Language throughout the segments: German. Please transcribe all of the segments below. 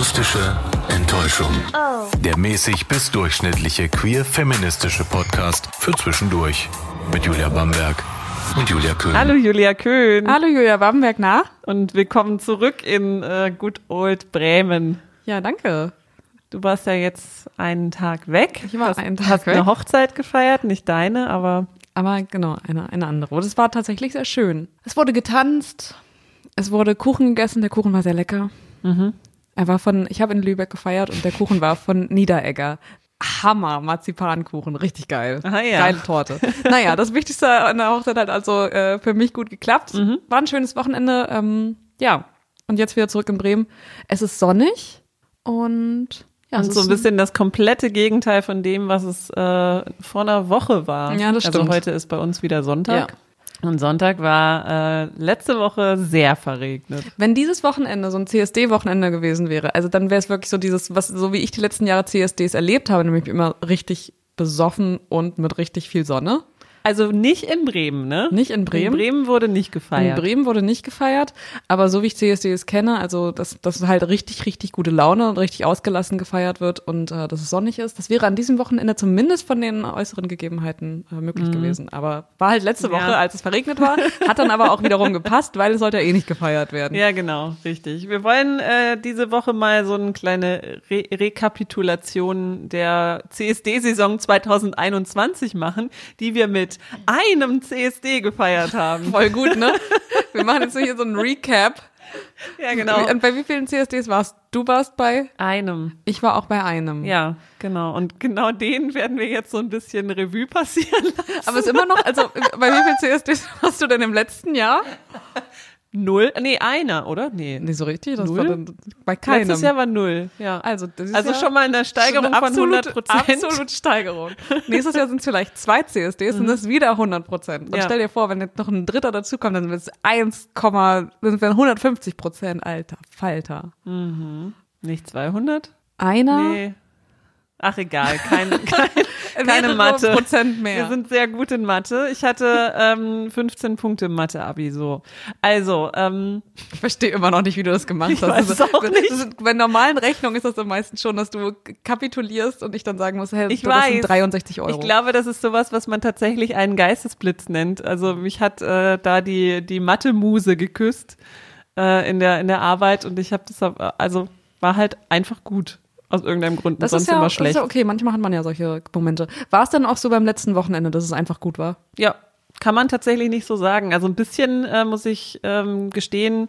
Akustische Enttäuschung. Der mäßig bis durchschnittliche queer-feministische Podcast für zwischendurch. Mit Julia Bamberg und Julia Köhn. Hallo Julia Köhn. Hallo Julia Bamberg, na? Und willkommen zurück in äh, Good Old Bremen. Ja, danke. Du warst ja jetzt einen Tag weg. Ich war hast, einen Tag hast weg. eine Hochzeit gefeiert, nicht deine, aber Aber genau, eine, eine andere. Und es war tatsächlich sehr schön. Es wurde getanzt, es wurde Kuchen gegessen, der Kuchen war sehr lecker. Mhm. Er war von, ich habe in Lübeck gefeiert und der Kuchen war von Niederegger. Hammer, Marzipankuchen, richtig geil. Ah, ja. Geile Torte. naja, das Wichtigste an der Hochzeit hat also äh, für mich gut geklappt. Mhm. War ein schönes Wochenende. Ähm, ja, und jetzt wieder zurück in Bremen. Es ist sonnig und ja, und so ein bisschen das komplette Gegenteil von dem, was es äh, vor einer Woche war. Ja, das Also stimmt. heute ist bei uns wieder Sonntag. Und Sonntag war äh, letzte Woche sehr verregnet. Wenn dieses Wochenende so ein CSD-Wochenende gewesen wäre, also dann wäre es wirklich so dieses, was so wie ich die letzten Jahre CSDs erlebt habe, nämlich immer richtig besoffen und mit richtig viel Sonne. Also nicht in Bremen, ne? Nicht in Bremen. In Bremen wurde nicht In gefeiert. Bremen wurde nicht gefeiert, aber so wie ich CSDs kenne, also dass, dass halt richtig, richtig gute Laune und richtig ausgelassen gefeiert wird und äh, dass es sonnig ist, das wäre an diesem Wochenende zumindest von den äußeren Gegebenheiten äh, möglich gewesen. Aber war halt letzte Mhm. Ja. Woche, als es verregnet war, hat dann aber auch wiederum gepasst, weil es sollte ja eh nicht gefeiert werden. Ja, genau, richtig. Wir wollen äh, diese Woche mal so eine kleine Re Rekapitulation der CSD-Saison 2021 machen, die wir mit einem CSD gefeiert haben. Voll gut, ne? Wir machen jetzt hier so ein Recap. Ja, genau. Und bei wie vielen CSDs warst du? warst bei? Einem. Ich war auch bei einem. Ja, genau. Und genau den werden wir jetzt so ein bisschen Revue passieren lassen. Aber es ist immer noch, also bei wie vielen CSDs warst du denn im letzten Jahr? Null? Nee, einer, oder? Nee. Nee, so richtig. Das Null? war dann bei keinem. Letztes Jahr war null, ja. also, Also ja schon mal eine Steigerung schon von absolut, 100 Prozent. Absolut Steigerung. Nächstes Jahr sind es vielleicht zwei CSDs und das ist wieder 100 Prozent. Und Ja. stell dir vor, wenn jetzt noch ein Dritter dazukommt, dann wird es 1, dann sind wir 150 Prozent. Alter, Falter. Nicht 200? Einer? Nee. Ach egal, kein, kein, keine Mathe. Prozent mehr. Wir sind sehr gut in Mathe. Ich hatte ähm, 15 Punkte im Mathe-Abi so. Also, ähm, Ich verstehe immer noch nicht, wie du das gemacht Ich hast. weiß Also, auch nicht. ist- Bei normalen Rechnungen ist das am meisten schon, dass du kapitulierst und ich dann sagen muss, hey, Ich das sind weiß. 63 Euro. ich glaube, das ist sowas, was man tatsächlich einen Geistesblitz nennt. Also mich hat äh, da die, die Mathe-Muse geküsst äh, in, der, in der Arbeit und ich habe das, aber- also war halt einfach gut. Aus irgendeinem Grund. das sonst ist ja, immer das ist schlecht. ja okay, manchmal hat man ja solche Momente. War es dann auch so beim letzten Wochenende, dass es einfach gut war? Ja, kann man tatsächlich nicht so sagen. Also ein bisschen äh, muss ich ähm, gestehen,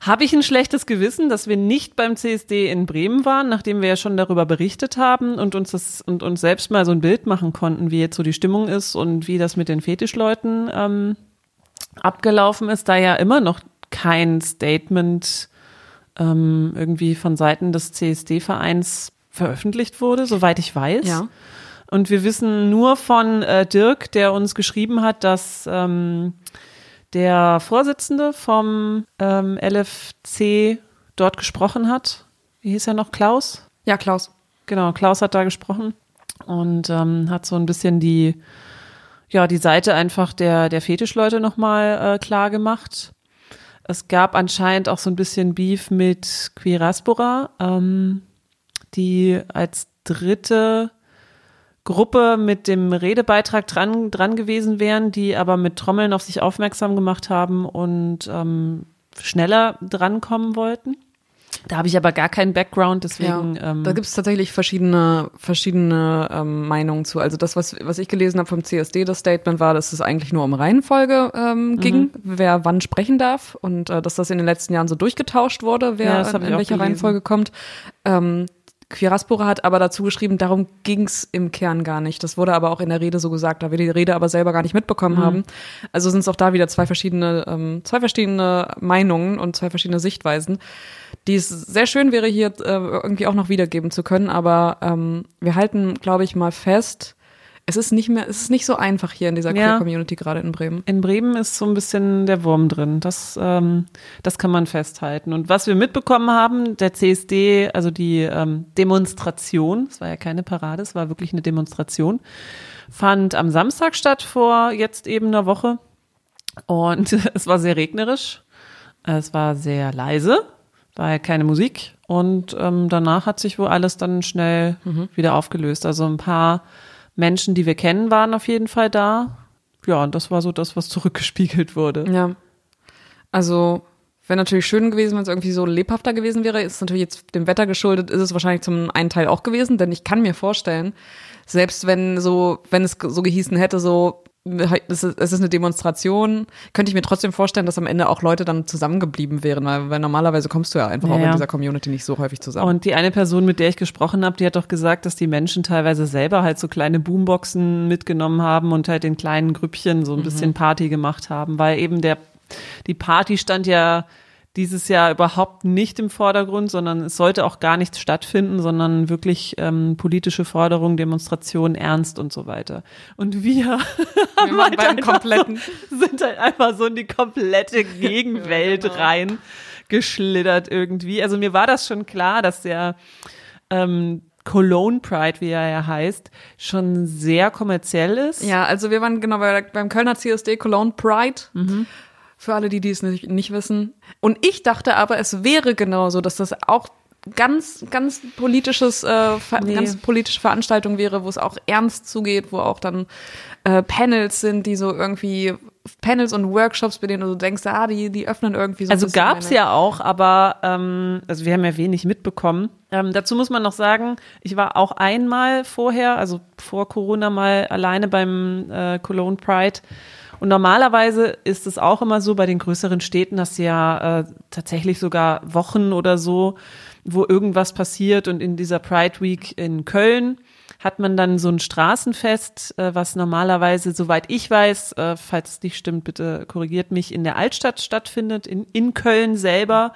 habe ich ein schlechtes Gewissen, dass wir nicht beim CSD in Bremen waren, nachdem wir ja schon darüber berichtet haben und uns das und uns selbst mal so ein Bild machen konnten, wie jetzt so die Stimmung ist und wie das mit den Fetischleuten ähm, abgelaufen ist, da ja immer noch kein Statement ähm, irgendwie von Seiten des CSD-Vereins veröffentlicht wurde, soweit ich weiß. Ja. Und wir wissen nur von äh, Dirk, der uns geschrieben hat, dass ähm, der Vorsitzende vom ähm, LFC dort gesprochen hat. Wie hieß er noch? Klaus? Ja, Klaus. Genau, Klaus hat da gesprochen und ähm, hat so ein bisschen die, ja, die Seite einfach der, der Fetischleute nochmal äh, klar gemacht. Es gab anscheinend auch so ein bisschen Beef mit Quiraspora, ähm, die als dritte Gruppe mit dem Redebeitrag dran, dran gewesen wären, die aber mit Trommeln auf sich aufmerksam gemacht haben und ähm, schneller drankommen wollten. Da habe ich aber gar keinen Background, deswegen. ja. ähm, da gibt es tatsächlich verschiedene, verschiedene ähm, Meinungen zu. Also das, was, was ich gelesen habe vom CSD, das Statement war, dass es eigentlich nur um Reihenfolge ähm, Mhm. ging, wer wann sprechen darf und äh, dass das in den letzten Jahren so durchgetauscht wurde, wer Ja, in, in welcher gelesen. Reihenfolge kommt. Ähm, Quiraspora hat aber dazu geschrieben, darum ging's im Kern gar nicht. Das wurde aber auch in der Rede so gesagt, da wir die Rede aber selber gar nicht mitbekommen Mhm. haben. Also sind es auch da wieder zwei verschiedene, ähm, zwei verschiedene Meinungen und zwei verschiedene Sichtweisen, die es sehr schön wäre, hier äh, irgendwie auch noch wiedergeben zu können. Aber ähm, wir halten, glaube ich, mal fest, es ist nicht mehr, es ist nicht so einfach hier in dieser Ja. Queer-Community gerade in Bremen. In Bremen ist so ein bisschen der Wurm drin. Das, ähm, das kann man festhalten. Und was wir mitbekommen haben, der CSD, also die ähm, Demonstration, es war ja keine Parade, es war wirklich eine Demonstration, fand am Samstag statt vor jetzt eben einer Woche. Und es war sehr regnerisch. Es war sehr leise, war halt keine Musik und ähm, danach hat sich wohl alles dann schnell mhm. wieder aufgelöst. Also ein paar Menschen, die wir kennen, waren auf jeden Fall da. Ja, und das war so das, was zurückgespiegelt wurde. Ja. Also Wäre natürlich schön gewesen, wenn es irgendwie so lebhafter gewesen wäre. Ist natürlich jetzt dem Wetter geschuldet, ist es wahrscheinlich zum einen Teil auch gewesen, denn ich kann mir vorstellen, selbst wenn so, wenn es so gehießen hätte, so es ist, es ist eine Demonstration, könnte ich mir trotzdem vorstellen, dass am Ende auch Leute dann zusammengeblieben wären, weil, weil normalerweise kommst du ja einfach ja, auch in dieser Community nicht so häufig zusammen. Und die eine Person, mit der ich gesprochen habe, die hat doch gesagt, dass die Menschen teilweise selber halt so kleine Boomboxen mitgenommen haben und halt in kleinen Grüppchen so ein mhm. bisschen Party gemacht haben, weil eben der die Party stand ja dieses Jahr überhaupt nicht im Vordergrund, sondern es sollte auch gar nichts stattfinden, sondern wirklich ähm, politische Forderungen, Demonstrationen, Ernst und so weiter. Und wir, wir waren beim halt kompletten sind halt einfach so in die komplette Gegenwelt ja, genau. rein geschlittert irgendwie. Also mir war das schon klar, dass der ähm, Cologne Pride, wie er ja heißt, schon sehr kommerziell ist. Ja, also wir waren genau bei, beim Kölner CSD Cologne Pride. Mhm für alle, die dies nicht, nicht wissen. Und ich dachte aber, es wäre genauso, dass das auch ganz, ganz politisches, äh, nee. ganz politische Veranstaltung wäre, wo es auch ernst zugeht, wo auch dann äh, Panels sind, die so irgendwie Panels und Workshops, bei denen du denkst, ah, die, die öffnen irgendwie so. Also gab's ja auch, aber ähm, also wir haben ja wenig mitbekommen. Ähm, dazu muss man noch sagen, ich war auch einmal vorher, also vor Corona mal alleine beim äh, Cologne Pride und normalerweise ist es auch immer so bei den größeren Städten, dass ja äh, tatsächlich sogar Wochen oder so, wo irgendwas passiert. Und in dieser Pride Week in Köln hat man dann so ein Straßenfest, äh, was normalerweise, soweit ich weiß, äh, falls es nicht stimmt, bitte korrigiert mich, in der Altstadt stattfindet, in, in Köln selber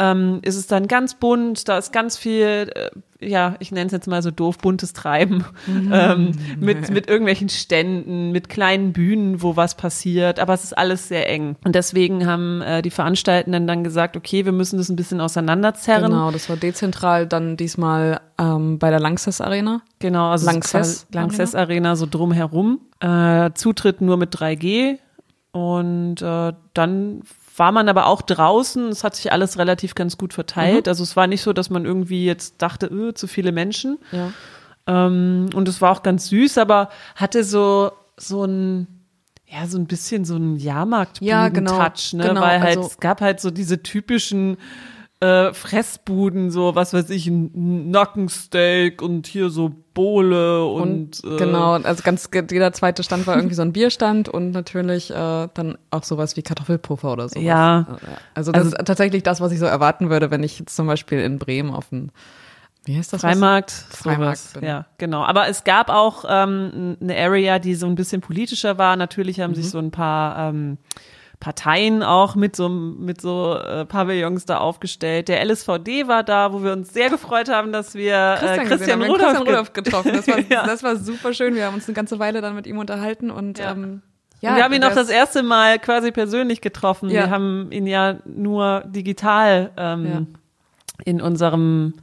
ähm, ist es dann ganz bunt, da ist ganz viel, äh, ja, ich nenne es jetzt mal so doof, buntes Treiben mhm. ähm, mit, mit irgendwelchen Ständen, mit kleinen Bühnen, wo was passiert, aber es ist alles sehr eng. Und deswegen haben äh, die Veranstaltenden dann gesagt, okay, wir müssen das ein bisschen auseinanderzerren. Genau, das war dezentral dann diesmal ähm, bei der Lanxess Arena. Genau, also Lanxess, Lanxess Arena. Arena so drumherum. Äh, Zutritt nur mit 3G. Und äh, dann war man aber auch draußen. Es hat sich alles relativ ganz gut verteilt. Mhm. Also es war nicht so, dass man irgendwie jetzt dachte, öh, zu viele Menschen. Ja. Ähm, und es war auch ganz süß, aber hatte so, so ein, ja, so ein bisschen so ein Jahrmarkt-Touch, ja, genau, ne? Genau, Weil halt, also, es gab halt so diese typischen äh, Fressbuden, so was weiß ich, ein Nackensteak und hier so Bohle und, und äh, genau, also ganz jeder zweite Stand war irgendwie so ein Bierstand und natürlich äh, dann auch sowas wie Kartoffelpuffer oder sowas. Ja. Also das also, ist tatsächlich das, was ich so erwarten würde, wenn ich jetzt zum Beispiel in Bremen auf ein wie heißt das? Freimarkt. Freimarkt. Bin. Ja, genau. Aber es gab auch ähm, eine Area, die so ein bisschen politischer war. Natürlich haben mhm. sich so ein paar ähm, Parteien auch mit so, mit so äh, Pavillons da aufgestellt. Der LSVD war da, wo wir uns sehr gefreut haben, dass wir Christian, äh, Christian, Rudolph, Christian Rudolph getroffen. Das war, ja. das war super schön. Wir haben uns eine ganze Weile dann mit ihm unterhalten und ja. ähm, ja, und wir haben ihn auch das erste Mal quasi persönlich getroffen. Ja. Wir haben ihn ja nur digital ähm, in unserem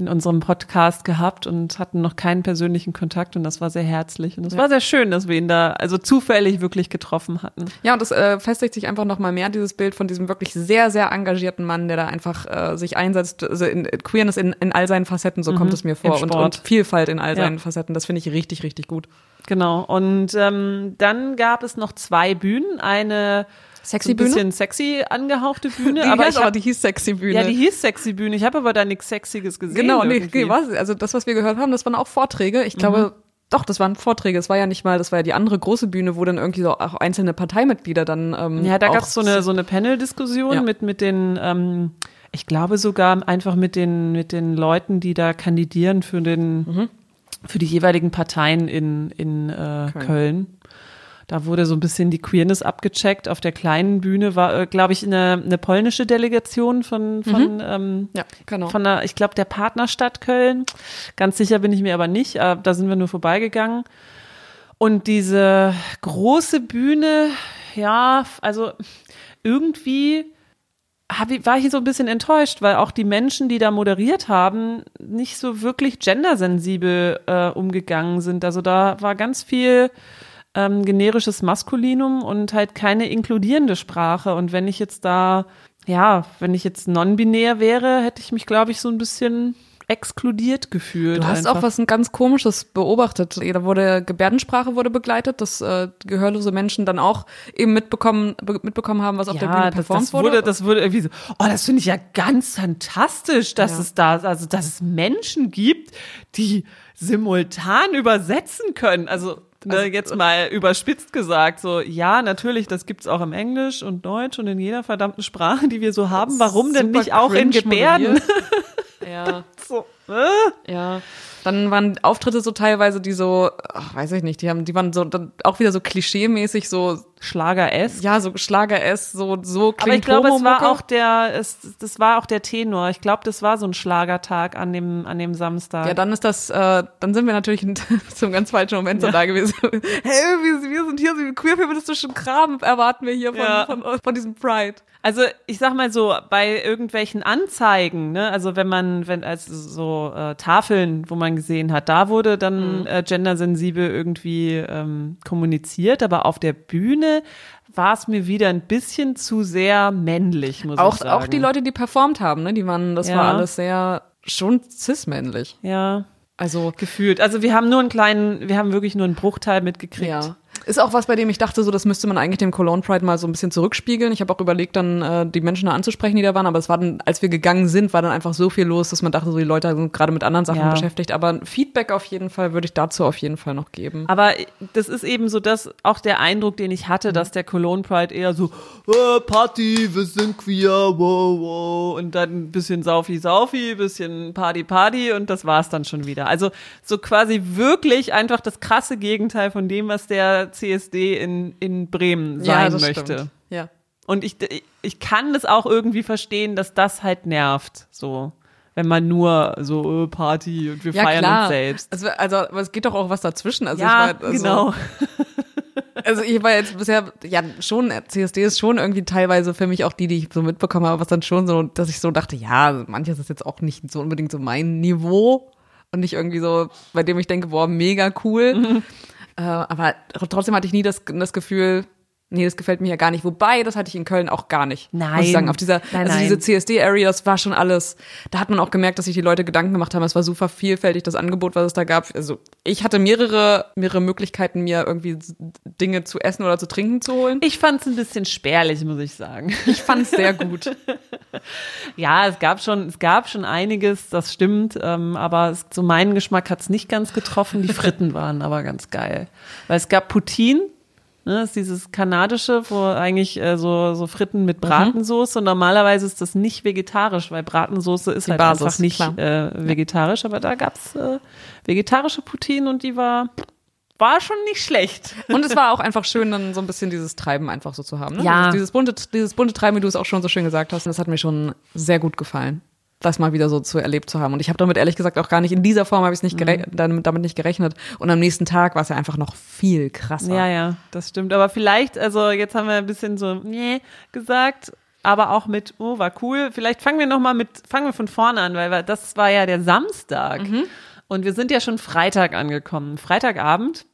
in unserem Podcast gehabt und hatten noch keinen persönlichen Kontakt und das war sehr herzlich und es ja. war sehr schön, dass wir ihn da also zufällig wirklich getroffen hatten. Ja, und das äh, festigt sich einfach noch mal mehr dieses Bild von diesem wirklich sehr sehr engagierten Mann, der da einfach äh, sich einsetzt, also in, Queerness in, in all seinen Facetten, so mhm. kommt es mir vor und, und, Vielfalt in all seinen ja. Facetten, das finde ich richtig richtig gut. Genau und ähm, dann gab es noch zwei Bühnen, eine Sexy Bühne? Ein bisschen sexy angehauchte Bühne. Die aber ich hab, die hieß Sexy Bühne. Ja, die hieß Sexy Bühne. Ich habe aber da nichts Sexiges gesehen. Genau, nee, was, also das, was wir gehört haben, das waren auch Vorträge. Ich glaube, mhm. Doch, das waren Vorträge. Es war ja nicht mal, das war ja die andere große Bühne, wo dann irgendwie so auch einzelne Parteimitglieder dann. Ähm, ja, da gab es so eine so eine Panel-Diskussion ja. mit mit den, ähm, ich glaube sogar einfach mit den mit den Leuten, die da kandidieren für den mhm. für die jeweiligen Parteien in in äh, Köln. Köln. Da wurde so ein bisschen die Queerness abgecheckt. Auf der kleinen Bühne war, äh, glaube ich, eine, eine polnische Delegation von, von, mhm. ähm, ja, genau. von der, ich glaube, der Partnerstadt Köln. Ganz sicher bin ich mir aber nicht. Äh, da sind wir nur vorbeigegangen. Und diese große Bühne, ja, also irgendwie ich, war ich so ein bisschen enttäuscht, weil auch die Menschen, die da moderiert haben, nicht so wirklich gendersensibel äh, umgegangen sind. Also da war ganz viel ähm, generisches Maskulinum und halt keine inkludierende Sprache. Und wenn ich jetzt da ja, wenn ich jetzt non-binär wäre, hätte ich mich, glaube ich, so ein bisschen exkludiert gefühlt. Du hast einfach. auch was ganz Komisches beobachtet. Da wurde Gebärdensprache wurde begleitet, dass äh, gehörlose Menschen dann auch eben mitbekommen mitbekommen haben, was auf ja, der Bühne performt das, das wurde. Das wurde irgendwie so, oh, das finde ich ja ganz fantastisch, dass ja. es da, also dass es Menschen gibt, die simultan übersetzen können. Also also, jetzt mal überspitzt gesagt, so, ja, natürlich, das gibt's auch im Englisch und Deutsch und in jeder verdammten Sprache, die wir so haben. Warum denn nicht auch in Gebärden? Ja. so. Äh? Ja. Dann waren Auftritte so teilweise, die so, ach, weiß ich nicht, die haben, die waren so dann auch wieder so klischee-mäßig, so Schlager S. Ja, so Schlager S, so so klingt Aber ich glaube, es war auch der, es, das war auch der Tenor. Ich glaube, das war so ein Schlagertag an dem an dem Samstag. Ja, dann ist das, äh, dann sind wir natürlich zum ganz falschen Moment ja. so da gewesen. hey, wir, wir sind hier, so queer-feministischen Kram erwarten wir hier von, ja. von, von, von diesem Pride. Also ich sag mal so, bei irgendwelchen Anzeigen, ne, also wenn man, wenn als so äh, Tafeln, wo man gesehen hat, da wurde dann mhm. äh, gendersensibel irgendwie ähm, kommuniziert, aber auf der Bühne war es mir wieder ein bisschen zu sehr männlich, muss auch, ich sagen. Auch die Leute, die performt haben, ne, die waren, das ja. war alles sehr schon cis-männlich. Ja. Also gefühlt. Also wir haben nur einen kleinen, wir haben wirklich nur einen Bruchteil mitgekriegt. Ja. Ist auch was, bei dem ich dachte, so das müsste man eigentlich dem Cologne Pride mal so ein bisschen zurückspiegeln. Ich habe auch überlegt, dann äh, die Menschen da anzusprechen, die da waren, aber es war dann, als wir gegangen sind, war dann einfach so viel los, dass man dachte, so die Leute sind gerade mit anderen Sachen ja. beschäftigt. Aber Feedback auf jeden Fall würde ich dazu auf jeden Fall noch geben. Aber das ist eben so das auch der Eindruck, den ich hatte, dass der Cologne Pride eher so oh, Party, wir sind queer, wow, wow und dann ein bisschen Saufi, Saufi, bisschen Party, Party und das war's dann schon wieder. Also so quasi wirklich einfach das krasse Gegenteil von dem, was der CSD in, in Bremen sein ja, möchte. Stimmt. Ja. Und ich, ich kann das auch irgendwie verstehen, dass das halt nervt, so. Wenn man nur so oh, Party und wir ja, feiern klar. uns selbst. Also, also, aber es geht doch auch was dazwischen. Also ja, ich war, also, genau. Also ich war jetzt bisher, ja schon, CSD ist schon irgendwie teilweise für mich auch die, die ich so mitbekommen habe, was dann schon so, dass ich so dachte, ja, manches ist jetzt auch nicht so unbedingt so mein Niveau und nicht irgendwie so, bei dem ich denke, boah, mega cool. Mhm. Äh, aber trotzdem hatte ich nie das, das Gefühl, nee, das gefällt mir ja gar nicht. Wobei, das hatte ich in Köln auch gar nicht. Nein. Muss ich sagen, auf dieser, nein, also diese CSD-Area, das war schon alles, da hat man auch gemerkt, dass sich die Leute Gedanken gemacht haben. Es war super vielfältig, das Angebot, was es da gab. Also, ich hatte mehrere, mehrere Möglichkeiten, mir irgendwie Dinge zu essen oder zu trinken zu holen. Ich fand es ein bisschen spärlich, muss ich sagen. Ich fand es sehr gut. ja, es gab schon, es gab schon einiges, das stimmt, ähm, aber es, zu meinem Geschmack hat es nicht ganz getroffen. Die Fritten waren aber ganz geil. Weil es gab Poutine, Ne, das ist dieses kanadische, wo eigentlich äh, so, so Fritten mit mhm. Bratensoße und normalerweise ist das nicht vegetarisch, weil Bratensoße ist die halt Basis, einfach nicht äh, vegetarisch, aber da gab's äh, vegetarische Poutine und die war war schon nicht schlecht. Und es war auch einfach schön, dann so ein bisschen dieses Treiben einfach so zu haben. Ne? Ja. Dieses bunte, dieses bunte Treiben, wie du es auch schon so schön gesagt hast, das hat mir schon sehr gut gefallen das mal wieder so zu erlebt zu haben. Und ich habe damit ehrlich gesagt auch gar nicht in dieser Form habe ich es nicht mhm. damit, damit nicht gerechnet. Und am nächsten Tag war es ja einfach noch viel krasser. Ja, ja, das stimmt. Aber vielleicht, also jetzt haben wir ein bisschen so nee, gesagt, aber auch mit, oh, war cool. Vielleicht fangen wir noch mal mit, fangen wir von vorne an, weil das war ja der Samstag. Mhm. Und wir sind ja schon Freitag angekommen. Freitagabend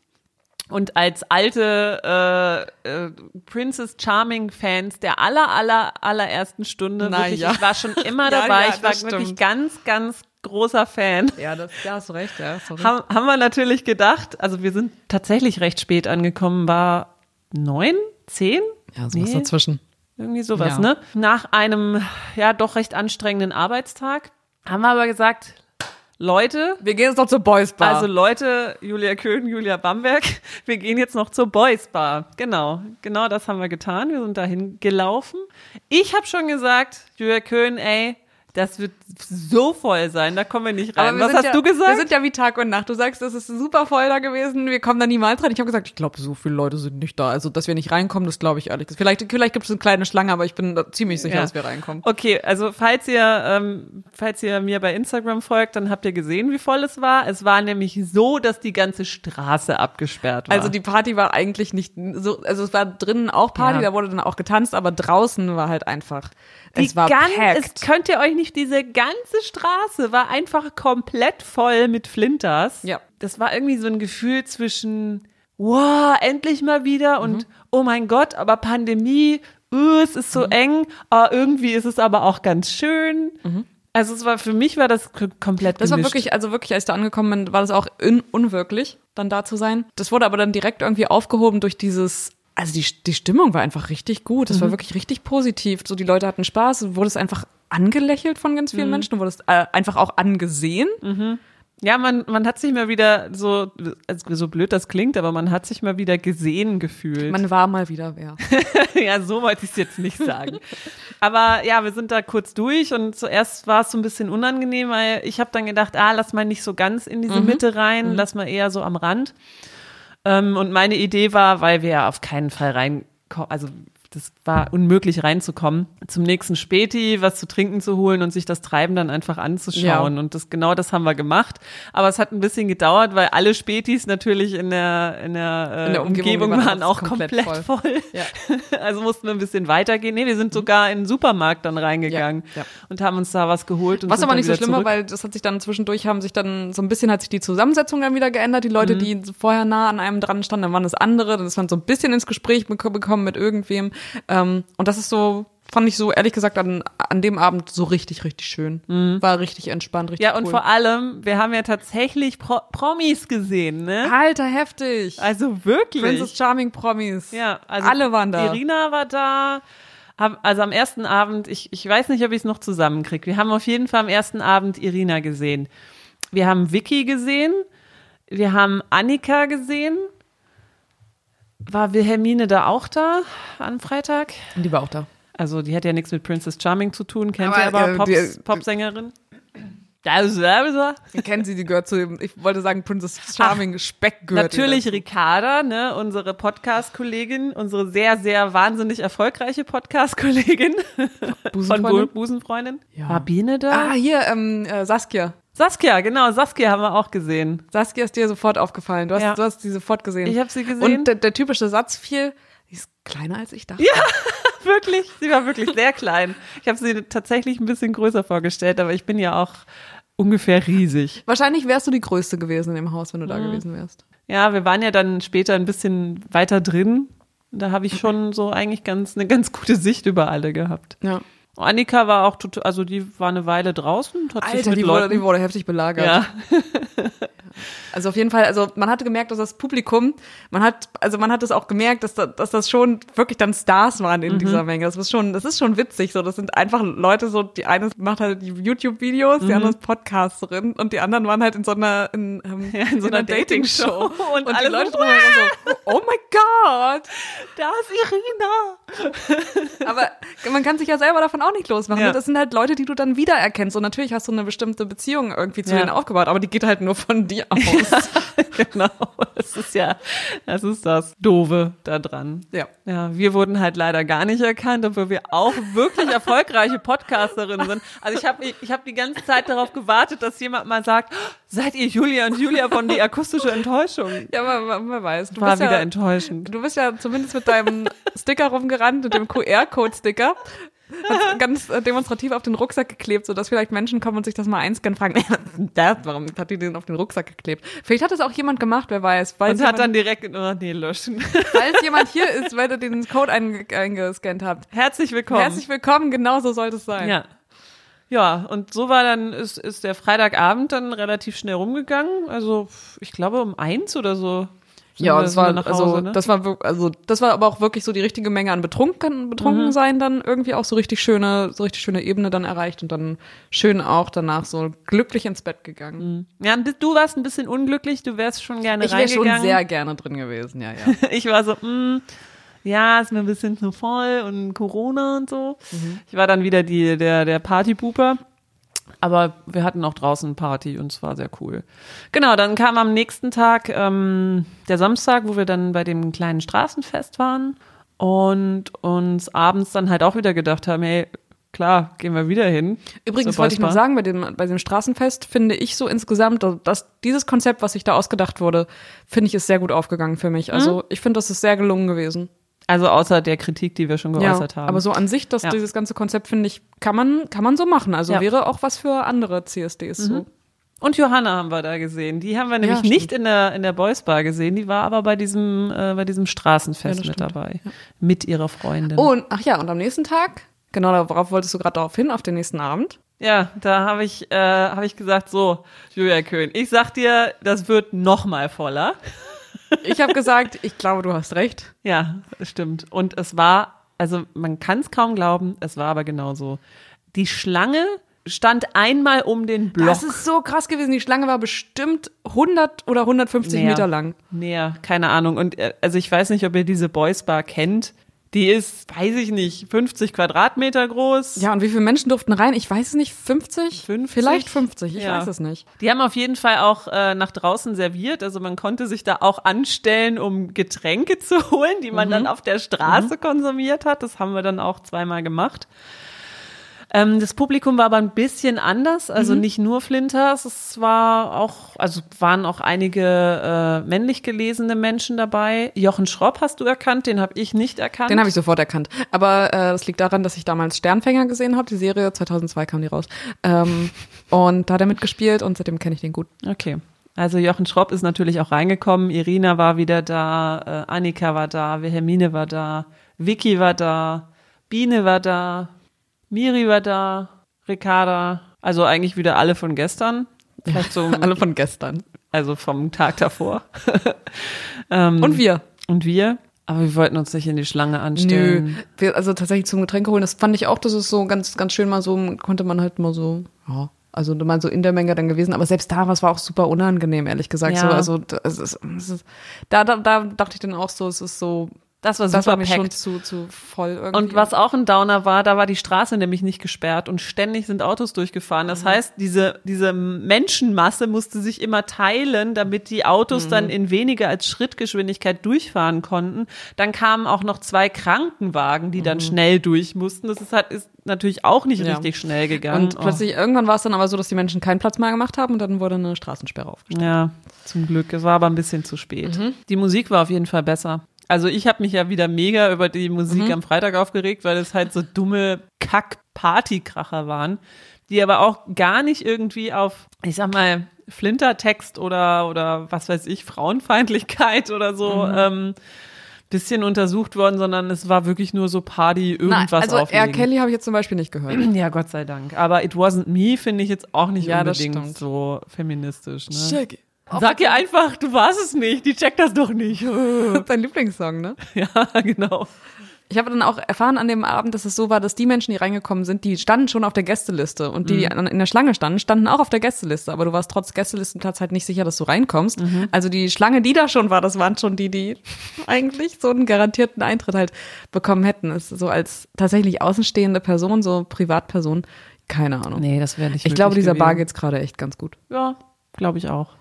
und als alte äh, äh, Princess Charming Fans der aller aller allerersten Stunde, Na, wirklich, ja. ich war schon immer dabei, ja, ja, ich war stimmt. wirklich ganz ganz großer Fan. Ja, das ja, hast recht, ja, sorry. Haben, haben wir natürlich gedacht, also wir sind tatsächlich recht spät angekommen, war neun, zehn? Ja, sowas nee, dazwischen. Irgendwie sowas, ne? Nach einem ja doch recht anstrengenden Arbeitstag haben wir aber gesagt, Leute. Wir gehen jetzt noch zur Boys Bar. Also Leute, Julia Köhn, Julia Bamberg, wir gehen jetzt noch zur Boys Bar. Genau, genau das haben wir getan. Wir sind dahin gelaufen. Ich habe schon gesagt, Julia Köhn, ey, das wird so voll sein, da kommen wir nicht rein. Was hast ja, du gesagt? Wir sind ja wie Tag und Nacht. Du sagst, das ist super voll da gewesen, wir kommen da niemals rein. Ich habe gesagt, ich glaube, so viele Leute sind nicht da. Also, dass wir nicht reinkommen, das glaube ich ehrlich. Vielleicht, vielleicht gibt es eine kleine Schlange, aber ich bin ziemlich sicher, ja. dass wir reinkommen. Okay, also falls ihr, ähm, falls ihr mir bei Instagram folgt, dann habt ihr gesehen, wie voll es war. Es war nämlich so, dass die ganze Straße abgesperrt war. Also die Party war eigentlich nicht so, also es war drinnen auch Party, ja. da wurde dann auch getanzt, aber draußen war halt einfach es war ganz, es könnt ihr euch nicht, diese ganze Straße war einfach komplett voll mit Flinters. Ja. Das war irgendwie so ein Gefühl zwischen, wow, endlich mal wieder und mhm. oh mein Gott, aber Pandemie, uh, es ist so mhm. eng, uh, irgendwie ist es aber auch ganz schön. Mhm. Also es war für mich war das komplett Das gemischt. war wirklich, also wirklich, als ich da angekommen bin, war das auch un unwirklich, dann da zu sein. Das wurde aber dann direkt irgendwie aufgehoben durch dieses also die, die Stimmung war einfach richtig gut. Es mhm. war wirklich richtig positiv. So die Leute hatten Spaß. Wurde es einfach angelächelt von ganz vielen mhm. Menschen. Wurde es äh, einfach auch angesehen. Mhm. Ja, man, man hat sich mal wieder so, also so blöd das klingt, aber man hat sich mal wieder gesehen gefühlt. Man war mal wieder wer. ja, so wollte ich es jetzt nicht sagen. aber ja, wir sind da kurz durch und zuerst war es so ein bisschen unangenehm, weil ich habe dann gedacht, ah, lass mal nicht so ganz in diese mhm. Mitte rein, mhm. lass mal eher so am Rand. Ähm, und meine Idee war, weil wir ja auf keinen Fall reinkommen, also das war unmöglich reinzukommen, zum nächsten Späti was zu trinken zu holen und sich das Treiben dann einfach anzuschauen. Ja. Und das genau das haben wir gemacht. Aber es hat ein bisschen gedauert, weil alle Spätis natürlich in der, in der, äh, in der Umgebung, Umgebung, waren auch komplett, komplett voll. voll. Ja. Also mussten wir ein bisschen weitergehen. Nee, wir sind sogar in den Supermarkt dann reingegangen ja. und haben uns da was geholt. Was aber nicht so schlimm war, weil das hat sich dann zwischendurch haben sich dann so ein bisschen hat sich die Zusammensetzung dann wieder geändert. Die Leute, mhm. die vorher nah an einem dran standen, dann waren das andere. Dann ist man so ein bisschen ins Gespräch bekommen mit irgendwem. Ähm, und das ist so, fand ich so, ehrlich gesagt, an, an dem Abend so richtig, richtig schön. Mhm. War richtig entspannt, richtig Ja, und vor allem, wir haben ja tatsächlich Pro Promis gesehen, ne? Alter, heftig. Also wirklich. Princess Charming Promis. Ja, also alle waren da. Irina war da. Also am ersten Abend, ich, ich weiß nicht, ob ich es noch zusammenkriege. Wir haben auf jeden Fall am ersten Abend Irina gesehen. Wir haben Vicky gesehen. Wir haben Annika gesehen. War Wilhelmine da auch da am Freitag? Die war auch da. Also die hat ja nichts mit Princess Charming zu tun, kennt aber, ihr aber äh, Pops, die, Popsängerin. Kennen Sie, die gehört zu dem, ich wollte sagen Princess Charming, Ach, Speck gehört. Natürlich Ricarda, ne, unsere Podcast-Kollegin, unsere sehr, sehr wahnsinnig erfolgreiche Podcast-Kollegin von Busenfreundin. Ja. War Biene da? Ah, hier, ähm, äh, Saskia. Saskia, genau, Saskia haben wir auch gesehen. Saskia ist dir sofort aufgefallen. Du hast, ja. du hast sie sofort gesehen. Ich habe sie gesehen. Und der, der typische Satz fiel, sie ist kleiner als ich dachte. Ja, wirklich. Sie war wirklich sehr klein. Ich habe sie tatsächlich ein bisschen größer vorgestellt, aber ich bin ja auch ungefähr riesig. Wahrscheinlich wärst du die Größte gewesen dem Haus, wenn du da mhm. gewesen wärst. Ja, wir waren ja dann später ein bisschen weiter drin. Da habe ich schon so eigentlich ganz eine ganz gute Sicht über alle gehabt. Ja. Annika war auch total, also die war eine Weile draußen. Hat Alter, die, wurde, die wurde heftig belagert. Ja. Also auf jeden Fall, also man hatte gemerkt, dass das Publikum, man hat, also man hat es auch gemerkt, dass, da, dass das schon wirklich dann Stars waren in mhm. dieser Menge. Das ist schon, das ist schon witzig. So, das sind einfach Leute, so die eine macht halt YouTube-Videos, mhm. die andere ist Podcasterin und die anderen waren halt in so einer, in, ähm, ja, in so einer Dating-Show. und, und alle Leute so, so, oh mein Gott, da ist Irina. Aber man kann sich ja selber davon auch nicht losmachen. Ja. Das sind halt Leute, die du dann wiedererkennst. Und natürlich hast du eine bestimmte Beziehung irgendwie zu ja. denen aufgebaut, aber die geht halt nur von dir aus. genau. Das ist ja, das ist das Dove da dran. Ja. Ja, wir wurden halt leider gar nicht erkannt, obwohl wir auch wirklich erfolgreiche Podcasterinnen sind. Also ich habe ich hab die ganze Zeit darauf gewartet, dass jemand mal sagt, seid ihr Julia und Julia von die akustische Enttäuschung? Ja, man, man weiß. Du War wieder ja, enttäuschend. Du bist ja zumindest mit deinem Sticker rumgerannt, mit dem QR-Code-Sticker. Hat ganz äh, demonstrativ auf den Rucksack geklebt, sodass vielleicht Menschen kommen und sich das mal einscannen, fragen, das, warum hat die den auf den Rucksack geklebt? Vielleicht hat es auch jemand gemacht, wer weiß. Weil und hat dann direkt, oh, nee, löschen. Falls jemand hier ist, weil ihr den Code eingescannt habt. Herzlich willkommen. Herzlich willkommen, genau so sollte es sein. Ja. Ja, und so war dann, ist, ist der Freitagabend dann relativ schnell rumgegangen. Also, ich glaube um eins oder so ja, das war Hause, also ne? das war also das war aber auch wirklich so die richtige Menge an betrunken betrunken mhm. sein dann irgendwie auch so richtig schöne so richtig schöne Ebene dann erreicht und dann schön auch danach so glücklich ins Bett gegangen. Mhm. Ja, du warst ein bisschen unglücklich, du wärst schon gerne ich reingegangen. Ich wäre schon sehr gerne drin gewesen, ja, ja. ich war so, mh, mm, ja, ist mir ein bisschen zu voll und Corona und so. Mhm. Ich war dann wieder die der der Partypooper. Aber wir hatten auch draußen Party und es war sehr cool. Genau, dann kam am nächsten Tag ähm, der Samstag, wo wir dann bei dem kleinen Straßenfest waren und uns abends dann halt auch wieder gedacht haben, hey, klar, gehen wir wieder hin. Übrigens wollte ich noch sagen, bei dem, bei dem Straßenfest finde ich so insgesamt, dass dieses Konzept, was sich da ausgedacht wurde, finde ich, ist sehr gut aufgegangen für mich. Also mhm. ich finde, das ist sehr gelungen gewesen. Also außer der Kritik, die wir schon geäußert ja, haben. Aber so an sich, dass ja. dieses ganze Konzept, finde ich, kann man, kann man so machen. Also ja. wäre auch was für andere CSDs mhm. so. Und Johanna haben wir da gesehen. Die haben wir nämlich nicht in der, in der Boys Bar gesehen. Die war aber bei diesem, äh, bei diesem Straßenfest mit dabei. Mit ihrer Freundin. Und, ach ja, und am nächsten Tag, genau darauf wolltest du gerade darauf hin, auf den nächsten Abend. Ja, da habe ich, äh, hab ich gesagt, so, Julia Köhn, ich sag dir, das wird noch mal voller. Ich habe gesagt, ich glaube, du hast recht. Ja, stimmt. Und es war, also man kann es kaum glauben, es war aber genauso. Die Schlange stand einmal um den Block. Das ist so krass gewesen. Die Schlange war bestimmt 100 oder 150 Näher. Meter lang. Näher, keine Ahnung. Und äh, also ich weiß nicht, ob ihr diese Boys Bar kennt. Die ist, weiß ich nicht, 50 Quadratmeter groß. Ja, und wie viele Menschen durften rein? Ich weiß es nicht, 50? 50? Vielleicht 50, ich ja. weiß es nicht. Die haben auf jeden Fall auch äh, nach draußen serviert. Also man konnte sich da auch anstellen, um Getränke zu holen, die man mhm. dann auf der Straße mhm. konsumiert hat. Das haben wir dann auch zweimal gemacht. Ähm, das Publikum war aber ein bisschen anders, also mhm. nicht nur Flinters, es war auch, also waren auch einige äh, männlich gelesene Menschen dabei. Jochen Schropp hast du erkannt, den habe ich nicht erkannt. Den habe ich sofort erkannt. Aber äh, das liegt daran, dass ich damals Sternfänger gesehen habe, die Serie, 2002 kam die raus. Ähm, und da hat er mitgespielt und seitdem kenne ich den gut. Okay. Also Jochen Schropp ist natürlich auch reingekommen, Irina war wieder da, äh, Annika war da, Wilhelmine war da, Vicky war da, Biene war da, Miri war da, Ricarda, also eigentlich wieder alle von gestern. Vielleicht so alle von gestern. Also vom Tag davor. ähm, und wir. Und wir. Aber wir wollten uns nicht in die Schlange anstellen. Nö, wir, also tatsächlich zum Getränke holen, das fand ich auch, das ist so ganz, ganz schön mal so, konnte man halt mal so, ja, also mal so in der Menge dann gewesen, aber selbst da was war auch super unangenehm, ehrlich gesagt. Ja. So, also das ist, das ist, da, da, da dachte ich dann auch so, es ist so, das war super das war mir schon zu, zu voll irgendwie. Und was auch ein Downer war, da war die Straße nämlich nicht gesperrt und ständig sind Autos durchgefahren. Das mhm. heißt, diese, diese Menschenmasse musste sich immer teilen, damit die Autos mhm. dann in weniger als Schrittgeschwindigkeit durchfahren konnten. Dann kamen auch noch zwei Krankenwagen, die dann mhm. schnell durch mussten. Das ist halt, ist natürlich auch nicht ja. richtig schnell gegangen. Und plötzlich, oh. irgendwann war es dann aber so, dass die Menschen keinen Platz mehr gemacht haben und dann wurde eine Straßensperre aufgestellt. Ja, zum Glück. Es war aber ein bisschen zu spät. Mhm. Die Musik war auf jeden Fall besser. Also ich habe mich ja wieder mega über die Musik mhm. am Freitag aufgeregt, weil es halt so dumme Kack-Partykracher waren, die aber auch gar nicht irgendwie auf, ich sag mal, Flintertext oder oder was weiß ich, Frauenfeindlichkeit oder so mhm. ähm, bisschen untersucht worden, sondern es war wirklich nur so Party, irgendwas Nein, also auflegen. R. Kelly habe ich jetzt zum Beispiel nicht gehört. Ja, Gott sei Dank. Aber It Wasn't Me finde ich jetzt auch nicht ja, unbedingt so feministisch. Ne? Shaggy. Sag ihr einfach, du warst es nicht, die checkt das doch nicht. Dein Lieblingssong, ne? Ja, genau. Ich habe dann auch erfahren an dem Abend, dass es so war, dass die Menschen, die reingekommen sind, die standen schon auf der Gästeliste und die mhm. in der Schlange standen, standen auch auf der Gästeliste, aber du warst trotz Gästelisteplatz halt nicht sicher, dass du reinkommst. Mhm. Also die Schlange, die da schon war, das waren schon die, die eigentlich so einen garantierten Eintritt halt bekommen hätten. ist so als tatsächlich außenstehende Person, so Privatperson, keine Ahnung. Nee, das wäre nicht Ich glaube, dieser gewesen. Bar geht's gerade echt ganz gut. Ja, glaube ich auch.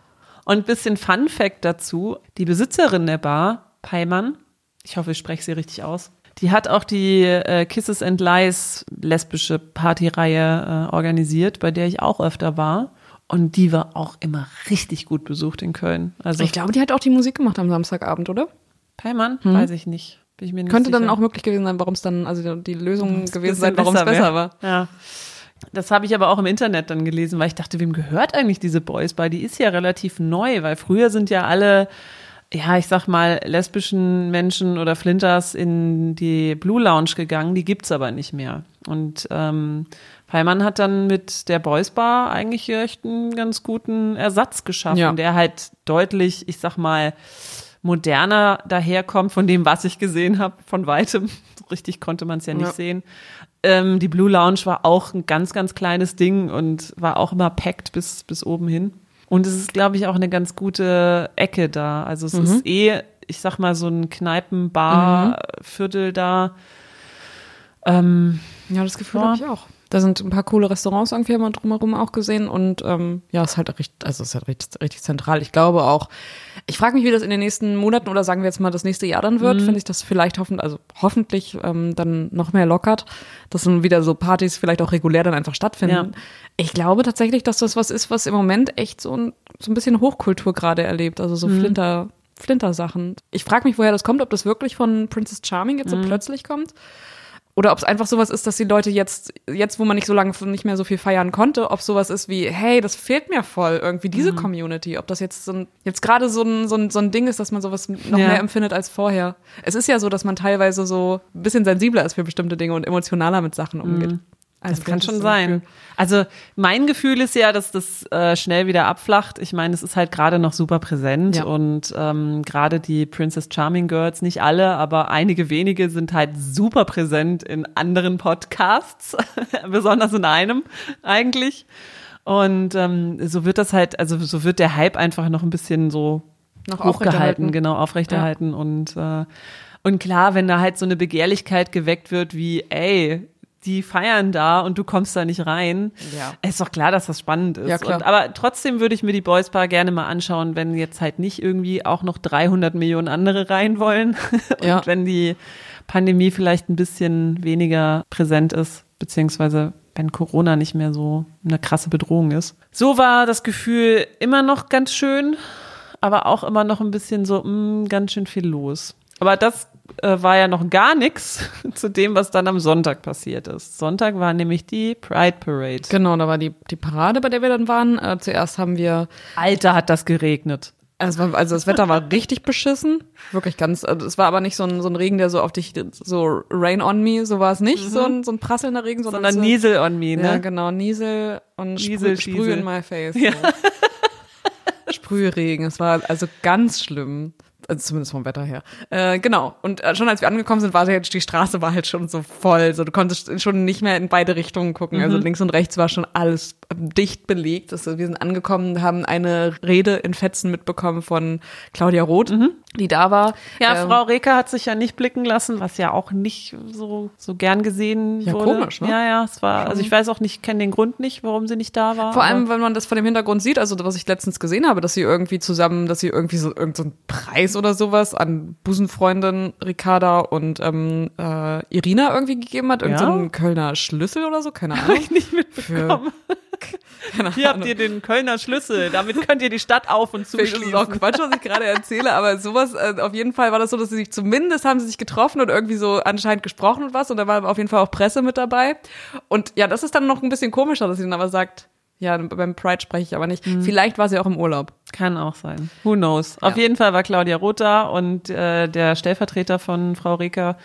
Und ein bisschen Fun Fact dazu: Die Besitzerin der Bar, Peimann, ich hoffe, ich spreche sie richtig aus, die hat auch die äh, Kisses and Lies lesbische Partyreihe äh, organisiert, bei der ich auch öfter war. Und die war auch immer richtig gut besucht in Köln. Also ich glaube, die hat auch die Musik gemacht am Samstagabend, oder? Peimann? Hm. Weiß ich nicht. Bin ich mir nicht Könnte sicher. dann auch möglich gewesen sein, warum es dann, also die Lösung gewesen sein, warum es besser war. Ja. Das habe ich aber auch im Internet dann gelesen, weil ich dachte, wem gehört eigentlich diese Boys Bar? Die ist ja relativ neu, weil früher sind ja alle, ja, ich sag mal, lesbischen Menschen oder Flinters in die Blue Lounge gegangen, die gibt's aber nicht mehr. Und ähm, Feimann hat dann mit der Boys Bar eigentlich echt einen ganz guten Ersatz geschaffen, ja. der halt deutlich, ich sag mal, moderner daherkommt von dem, was ich gesehen habe, von weitem. Richtig konnte man es ja nicht ja. sehen. Ähm, die Blue Lounge war auch ein ganz, ganz kleines Ding und war auch immer packed bis, bis oben hin. Und es ist, glaube ich, auch eine ganz gute Ecke da. Also es mhm. ist eh, ich sag mal, so ein Kneipenbar-Viertel da. Ähm, ja, das Gefühl ja. habe ich auch. Da sind ein paar coole Restaurants irgendwie haben wir drumherum auch gesehen und ähm, ja, ist halt richtig, also ist halt richtig, richtig zentral. Ich glaube auch, ich frage mich, wie das in den nächsten Monaten oder sagen wir jetzt mal das nächste Jahr dann wird, mhm. wenn sich das vielleicht hoffen, also hoffentlich ähm, dann noch mehr lockert, dass dann wieder so Partys vielleicht auch regulär dann einfach stattfinden. Ja. Ich glaube tatsächlich, dass das was ist, was im Moment echt so ein, so ein bisschen Hochkultur gerade erlebt, also so mhm. Flinter, Flinter-Sachen. Ich frage mich, woher das kommt, ob das wirklich von Princess Charming jetzt so mhm. plötzlich kommt oder ob es einfach sowas ist, dass die Leute jetzt, jetzt, wo man nicht so lange nicht mehr so viel feiern konnte, ob sowas ist wie, hey, das fehlt mir voll, irgendwie diese mhm. Community. Ob das jetzt so ein, jetzt gerade so ein, so, ein, so ein Ding ist, dass man sowas noch ja. mehr empfindet als vorher. Es ist ja so, dass man teilweise so ein bisschen sensibler ist für bestimmte Dinge und emotionaler mit Sachen umgeht. Mhm. Also das kann schon sein. Also mein Gefühl ist ja, dass das äh, schnell wieder abflacht. Ich meine, es ist halt gerade noch super präsent ja. und ähm, gerade die Princess Charming Girls, nicht alle, aber einige wenige sind halt super präsent in anderen Podcasts, besonders in einem eigentlich. Und ähm, so wird das halt, also so wird der Hype einfach noch ein bisschen so noch hochgehalten, genau aufrechterhalten ja. und äh, und klar, wenn da halt so eine Begehrlichkeit geweckt wird wie, ey, die feiern da und du kommst da nicht rein. Ja. Ist doch klar, dass das spannend ist. Ja, klar. Und, aber trotzdem würde ich mir die Boys Bar gerne mal anschauen, wenn jetzt halt nicht irgendwie auch noch 300 Millionen andere rein wollen. und ja. wenn die Pandemie vielleicht ein bisschen weniger präsent ist, beziehungsweise wenn Corona nicht mehr so eine krasse Bedrohung ist. So war das Gefühl immer noch ganz schön, aber auch immer noch ein bisschen so, mh, mm, ganz schön viel los. Aber das äh, war ja noch gar nichts zu dem, was dann am Sonntag passiert ist. Sonntag war nämlich die Pride Parade. Genau, da war die, die Parade, bei der wir dann waren. Äh, zuerst haben wir. Alter, hat das geregnet. War, also das Wetter war richtig beschissen. Wirklich ganz. Also es war aber nicht so ein, so ein Regen, der so auf dich, so Rain on me, so war es nicht. Mhm. So, ein, so ein prasselnder Regen, sondern, sondern so, Niesel on me, ne? Ja, genau. Niesel und Niesel, Sprüh, Sprüh in my face. Ja. So. Sprühregen. Es war also ganz schlimm also zumindest vom Wetter her. Äh, genau. Und äh, schon als wir angekommen sind, war jetzt die Straße war halt schon so voll. So du konntest schon nicht mehr in beide Richtungen gucken. Also mhm. Also links und rechts war schon alles dicht belegt. Also wir sind angekommen, haben eine Rede in Fetzen mitbekommen von Claudia Roth, mhm. Die da war. Ja, ähm, Frau Reker hat sich ja nicht blicken lassen, was ja auch nicht so so gern gesehen ja, wurde. komisch, ne? Ja, ja, es war. Also ich weiß auch nicht, kenne den Grund nicht, warum sie nicht da war. Vor allem, wenn man das von dem Hintergrund sieht, also was ich letztens gesehen habe, dass sie irgendwie zusammen, dass sie irgendwie so irgendeinen so Preis oder sowas an Busenfreundin Ricarda und ähm, äh, Irina irgendwie gegeben hat. Irgend ja? so einen Kölner Schlüssel oder so, keine Ahnung. ich nicht mitbekommen. Keine Hier Ahnung. habt ihr den Kölner Schlüssel, damit könnt ihr die Stadt auf und zuschließen. Das ist auch Quatsch, was ich gerade erzähle, aber sowas, äh, auf jeden Fall war das so, dass sie sich zumindest haben sie sich getroffen und irgendwie so anscheinend gesprochen und was und da war auf jeden Fall auch Presse mit dabei. Und ja, das ist dann noch ein bisschen komischer, dass sie dann aber sagt, ja, beim Pride spreche ich aber nicht. Mhm. Vielleicht war sie auch im Urlaub. Kann auch sein. Who knows? Ja. Auf jeden Fall war Claudia Roth da und äh, der Stellvertreter von Frau Reker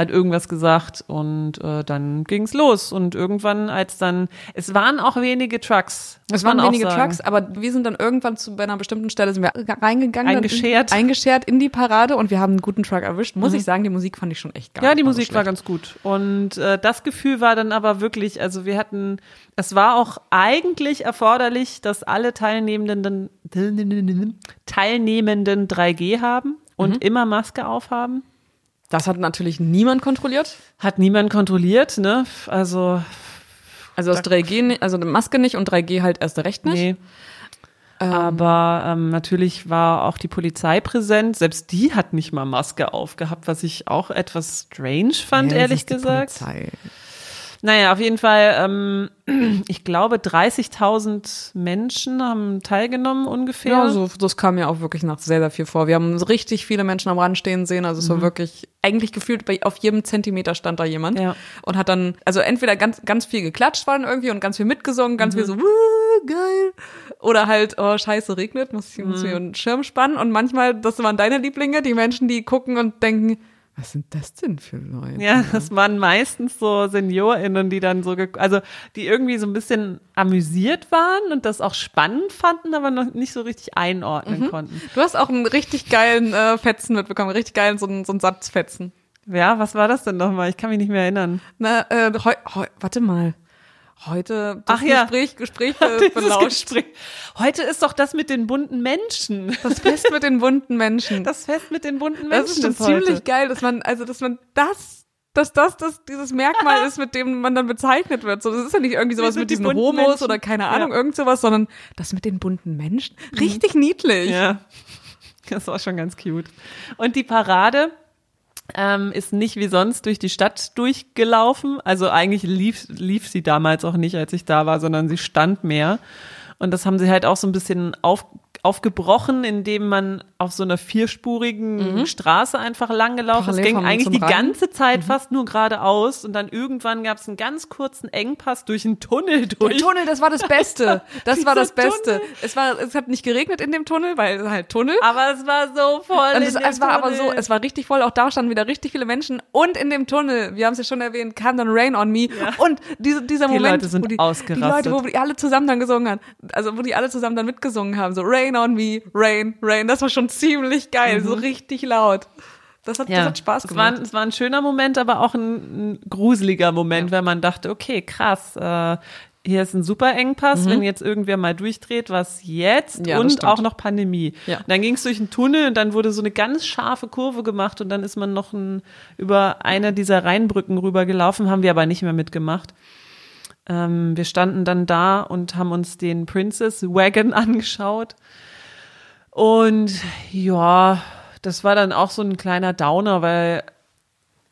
hat irgendwas gesagt und äh, dann ging's los. Und irgendwann, als dann, es waren auch wenige Trucks. Es waren wenige Trucks, aber wir sind dann irgendwann zu bei einer bestimmten Stelle sind wir reingegangen, eingeschert, in, eingeschert in die Parade und wir haben einen guten Truck erwischt. Muss mhm. ich sagen, die Musik fand ich schon echt geil. Ja, die Musik so war ganz gut. Und äh, das Gefühl war dann aber wirklich, also wir hatten, es war auch eigentlich erforderlich, dass alle Teilnehmenden Teilnehmenden 3G haben und mhm. immer Maske aufhaben. Das hat natürlich niemand kontrolliert. Hat niemand kontrolliert, ne? Also. Also das 3G, also Maske nicht und 3G halt erst recht nicht. Nee. Ähm. Aber ähm, natürlich war auch die Polizei präsent. Selbst die hat nicht mal Maske aufgehabt, was ich auch etwas strange fand, ja, ehrlich gesagt. Polizei. Naja, auf jeden Fall, ähm, ich glaube, 30.000 Menschen haben teilgenommen ungefähr. Ja, so, das kam mir auch wirklich nach sehr, sehr viel vor. Wir haben richtig viele Menschen am Rand stehen sehen. Also es mhm. war wirklich, eigentlich gefühlt, bei, auf jedem Zentimeter stand da jemand. Ja. Und hat dann, also entweder ganz, ganz viel geklatscht waren irgendwie und ganz viel mitgesungen, ganz mhm. viel so, geil. Oder halt, oh, scheiße, regnet, muss ich, muss mhm. einen Schirm spannen. Und manchmal, das waren deine Lieblinge, die Menschen, die gucken und denken, was sind das denn für Leute? Ja, das waren meistens so SeniorInnen, die dann so, also die irgendwie so ein bisschen amüsiert waren und das auch spannend fanden, aber noch nicht so richtig einordnen mhm. konnten. Du hast auch einen richtig geilen äh, Fetzen mitbekommen, richtig geilen, so, einen, so einen Satzfetzen. Ja, was war das denn nochmal? Ich kann mich nicht mehr erinnern. Na, äh, heu, heu, warte mal heute das Ach ja. Gespräch, Gespräch belauscht. Gespräch. Heute ist doch das mit den bunten Menschen. Das Fest mit den bunten Menschen. Das Fest mit den bunten Menschen. Das ist schon ziemlich heute. geil, dass man, also dass man das, dass das, das dieses Merkmal ist, mit dem man dann bezeichnet wird. So, das ist ja nicht irgendwie sowas mit, mit diesen Homos Menschen. oder keine Ahnung, ja. irgend sowas, sondern das mit den bunten Menschen. Mhm. Richtig mhm. niedlich. Ja. Das war schon ganz cute. Und die Parade, ähm, ist nicht wie sonst durch die Stadt durchgelaufen. Also eigentlich lief, lief sie damals auch nicht, als ich da war, sondern sie stand mehr. Und das haben sie halt auch so ein bisschen auf, aufgebrochen, indem man auf so einer vierspurigen mhm. Straße einfach lang gelaufen ist. Es ging eigentlich die ganze Zeit mhm. fast nur geradeaus und dann irgendwann gab es einen ganz kurzen Engpass durch einen Tunnel durch. Der Tunnel, das war das Beste. Das war das Beste. Es war, es hat nicht geregnet in dem Tunnel, weil halt Tunnel. Aber es war so voll. Und es, es war aber so, es war richtig voll. Auch da standen wieder richtig viele Menschen. Und in dem Tunnel, wir haben es ja schon erwähnt, kam dann Rain on Me. Ja. Und diese, dieser die Moment, Leute sind wo die, ausgerastet. die Leute, wo die alle zusammen dann gesungen haben, also wo die alle zusammen dann mitgesungen haben, so Rain on Me, Rain, Rain. Das war schon ziemlich geil, mhm. so richtig laut. Das hat, ja, das hat Spaß gemacht. Es war, es war ein schöner Moment, aber auch ein, ein gruseliger Moment, ja. wenn man dachte, okay, krass, äh, hier ist ein super Engpass, mhm. wenn jetzt irgendwer mal durchdreht, was jetzt ja, und auch noch Pandemie. Ja. Und dann ging es durch einen Tunnel und dann wurde so eine ganz scharfe Kurve gemacht und dann ist man noch ein, über eine dieser Rheinbrücken rübergelaufen, haben wir aber nicht mehr mitgemacht. Ähm, wir standen dann da und haben uns den Princess Wagon angeschaut. Und ja, das war dann auch so ein kleiner Downer, weil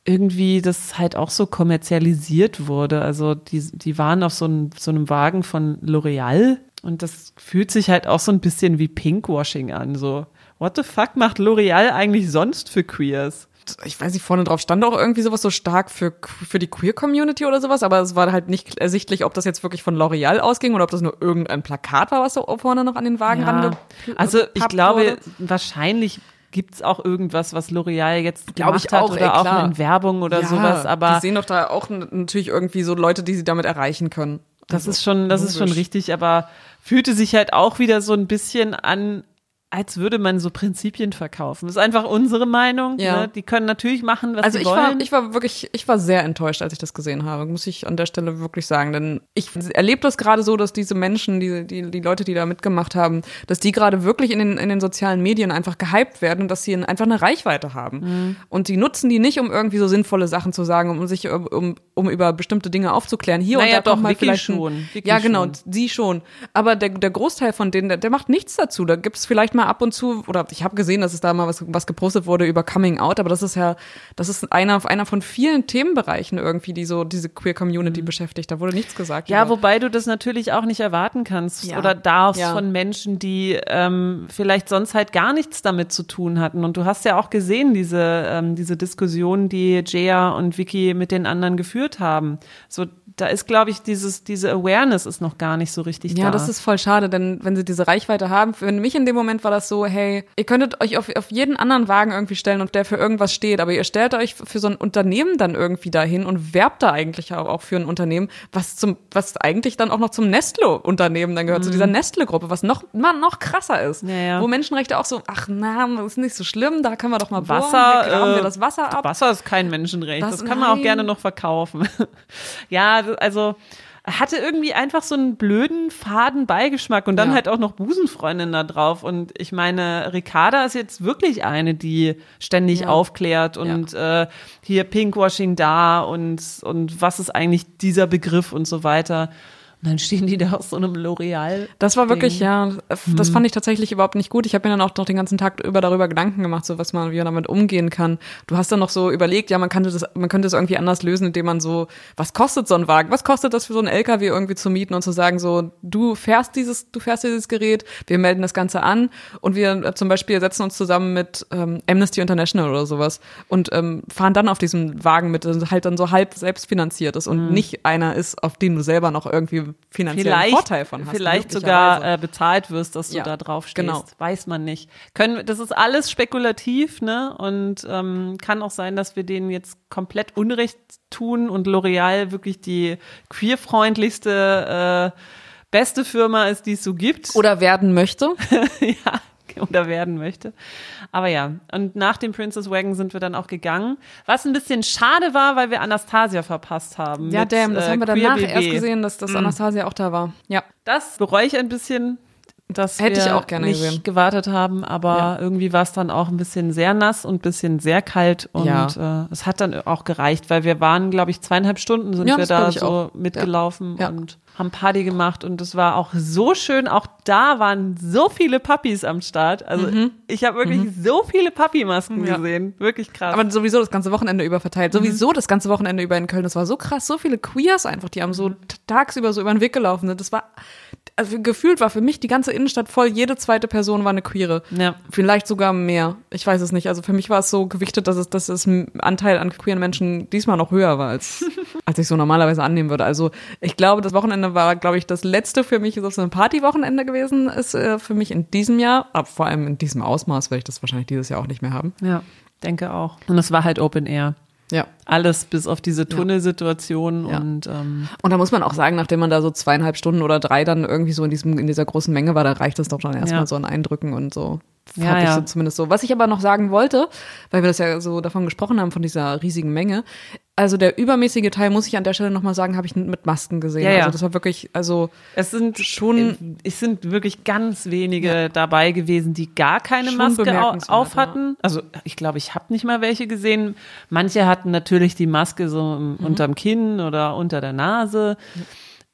irgendwie das halt auch so kommerzialisiert wurde. Also die, die waren auf so, ein, so einem Wagen von L'Oreal und das fühlt sich halt auch so ein bisschen wie Pinkwashing an. So, what the fuck macht L'Oreal eigentlich sonst für Queers? ich weiß nicht, vorne drauf stand auch irgendwie sowas so stark für, für die Queer-Community oder sowas, aber es war halt nicht ersichtlich, ob das jetzt wirklich von L'Oreal ausging oder ob das nur irgendein Plakat war, was so vorne noch an den Wagen ja. Also ich glaube, wurde. wahrscheinlich gibt es auch irgendwas, was L'Oreal jetzt Glaube ich auch, oder ey, auch in Werbung oder ja, sowas. Aber die sehen doch da auch natürlich irgendwie so Leute, die sie damit erreichen können. Das also, ist schon, das logisch. ist schon richtig, aber fühlte sich halt auch wieder so ein bisschen an, als würde man so Prinzipien verkaufen. Das ist einfach unsere Meinung. Ja. Ne? Die können natürlich machen, was also sie wollen. War, ich war wirklich, ich war sehr enttäuscht, als ich das gesehen habe, muss ich an der Stelle wirklich sagen. Denn ich erlebe das gerade so, dass diese Menschen, die, die, die Leute, die da mitgemacht haben, dass die gerade wirklich in den, in den sozialen Medien einfach gehypt werden und dass sie einfach eine Reichweite haben. Mhm. Und die nutzen die nicht, um irgendwie so sinnvolle Sachen zu sagen, um sich, um, um über bestimmte Dinge aufzuklären. Hier naja, und da doch, mal vielleicht schon. Ein, ja, genau, schon. sie schon. Aber der, der Großteil von denen, der, der macht nichts dazu. Da gibt es vielleicht mal ab und zu oder ich habe gesehen, dass es da mal was, was gepostet wurde über Coming Out, aber das ist ja, das ist einer, einer von vielen Themenbereichen irgendwie, die so diese Queer Community mhm. beschäftigt. Da wurde nichts gesagt. Ja, über. wobei du das natürlich auch nicht erwarten kannst ja. oder darfst ja. von Menschen, die ähm, vielleicht sonst halt gar nichts damit zu tun hatten. Und du hast ja auch gesehen, diese, ähm, diese Diskussion, die Jaya und Vicky mit den anderen geführt haben. So, da ist, glaube ich, dieses, diese Awareness ist noch gar nicht so richtig ja, da. Ja, das ist voll schade, denn wenn sie diese Reichweite haben, für mich in dem Moment war das so, hey, ihr könntet euch auf, auf jeden anderen Wagen irgendwie stellen und der für irgendwas steht, aber ihr stellt euch für so ein Unternehmen dann irgendwie dahin und werbt da eigentlich auch, auch für ein Unternehmen, was zum, was eigentlich dann auch noch zum Nestle-Unternehmen dann gehört, mhm. zu dieser Nestle-Gruppe, was noch, man, noch krasser ist. Ja, ja. Wo Menschenrechte auch so, ach na, das ist nicht so schlimm, da können wir doch mal bohren, Wasser, hier äh, wir das Wasser ab. Wasser ist kein Menschenrecht, das, das kann man auch gerne noch verkaufen. ja, also hatte irgendwie einfach so einen blöden, faden Beigeschmack und dann ja. halt auch noch Busenfreundin da drauf. Und ich meine, Ricarda ist jetzt wirklich eine, die ständig ja. aufklärt und ja. äh, hier Pinkwashing da und, und was ist eigentlich dieser Begriff und so weiter. Und dann stehen die da aus so einem L'Oreal. Das war wirklich, ja, das hm. fand ich tatsächlich überhaupt nicht gut. Ich habe mir dann auch noch den ganzen Tag über darüber Gedanken gemacht, so was man, wie man damit umgehen kann. Du hast dann noch so überlegt, ja, man könnte das, man könnte es irgendwie anders lösen, indem man so, was kostet so ein Wagen? Was kostet das für so einen LKW irgendwie zu mieten und zu sagen, so, du fährst dieses, du fährst dieses Gerät, wir melden das Ganze an und wir äh, zum Beispiel setzen uns zusammen mit ähm, Amnesty International oder sowas und ähm, fahren dann auf diesem Wagen mit, halt dann so halb selbstfinanziert ist und mhm. nicht einer ist, auf den du selber noch irgendwie finanziellen vielleicht, Vorteil von hast. Vielleicht sogar äh, bezahlt wirst, dass du ja, da drauf stehst. Genau. Weiß man nicht. Können, das ist alles spekulativ, ne? Und ähm, kann auch sein, dass wir denen jetzt komplett Unrecht tun und L'Oreal wirklich die queerfreundlichste äh, beste Firma ist, die es so gibt. Oder werden möchte. ja, oder werden möchte. Aber ja, und nach dem Princess Wagon sind wir dann auch gegangen. Was ein bisschen schade war, weil wir Anastasia verpasst haben. Ja, mit, damn, das äh, haben wir danach BB. erst gesehen, dass, dass mm. Anastasia auch da war. Ja. Das bereue ich ein bisschen, dass Hätte wir ich auch gerne nicht gesehen. gewartet haben, aber ja. irgendwie war es dann auch ein bisschen sehr nass und ein bisschen sehr kalt und ja. äh, es hat dann auch gereicht, weil wir waren, glaube ich, zweieinhalb Stunden sind ja, wir da so mitgelaufen und haben Party gemacht und es war auch so schön. Auch da waren so viele Puppies am Start. Also mhm. ich habe wirklich mhm. so viele Puppy-Masken ja. gesehen. Wirklich krass. Aber sowieso das ganze Wochenende über verteilt. Mhm. Sowieso das ganze Wochenende über in Köln. Das war so krass. So viele Queers einfach, die haben so mhm. tagsüber so über den Weg gelaufen sind. Das war, also gefühlt war für mich die ganze Innenstadt voll. Jede zweite Person war eine Queere. Ja. Vielleicht sogar mehr. Ich weiß es nicht. Also für mich war es so gewichtet, dass es, dass es Anteil an queeren Menschen diesmal noch höher war, als, als ich so normalerweise annehmen würde. Also ich glaube, das Wochenende war, glaube ich, das letzte für mich so ein Partywochenende gewesen ist äh, für mich in diesem Jahr. Aber vor allem in diesem Ausmaß werde ich das wahrscheinlich dieses Jahr auch nicht mehr haben. Ja, denke auch. Und es war halt Open Air. Ja. Alles bis auf diese Tunnelsituation ja. und ähm, und da muss man auch sagen, nachdem man da so zweieinhalb Stunden oder drei dann irgendwie so in diesem in dieser großen Menge war, da reicht es doch dann erstmal ja. so an Eindrücken und so ja, ja. So zumindest so. Was ich aber noch sagen wollte, weil wir das ja so davon gesprochen haben, von dieser riesigen Menge. Also der übermäßige Teil, muss ich an der Stelle nochmal sagen, habe ich mit Masken gesehen. Ja, ja. Also das war wirklich, also es sind schon, es sind wirklich ganz wenige ja. dabei gewesen, die gar keine schon Maske auf hatten. Also ich glaube, ich habe nicht mal welche gesehen. Manche hatten natürlich die Maske so mhm. unterm Kinn oder unter der Nase.